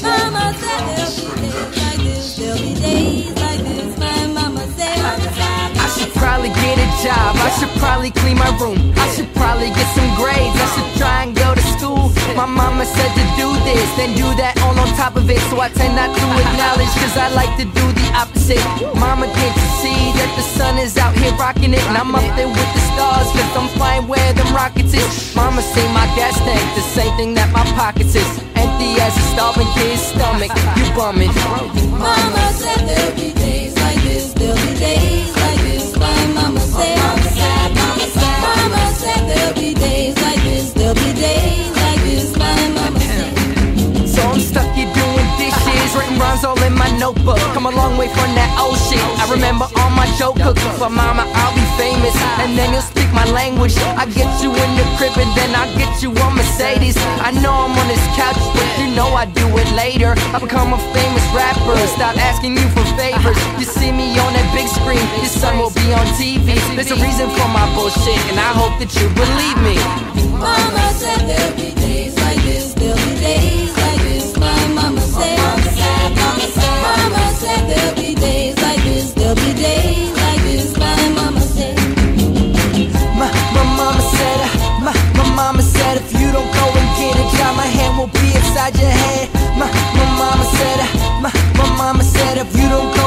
By myself, days like this. There'll be days like this. My mama said. I should probably get a job. I should probably clean my room. I should probably get some grades. I should try and go to school. My mama said to do this, then do that all on top of it. So I tend not to acknowledge, cause I like to do the opposite. Mama can't see that the sun is out here rocking it? And I'm up there with the stars, cause I'm flying where them rockets is. Mama say my gas tank, the same thing that my pockets is. As a starving kid's stomach. You bumming. Mama said there'll be days like this, there'll be days like this. My mama said, mama said, mama said, mama said there'll be days like this, there'll be days like this. My mama said. So I'm stuck here doing dishes, writing rhymes all in my notebook. Come a long way from that old shit. I remember all my joke hooks, but mama, I'll be famous, and then you'll speak my language. I get you in the crib, and then I get you on Mercedes. I know I'm on this couch, know I do it later. I become a famous rapper. Stop asking you for favors. You see me on that big screen. Your son will be on TV. There's a reason for my bullshit, and I hope that you believe me. Mama said there'll be days like this. There'll be days like this. My mama said. Mama said. There'll be days like this. There'll be days like this. My mama said. My, my mama said. My, my mama said if you don't go and get my hand will be inside your head. if you don't come.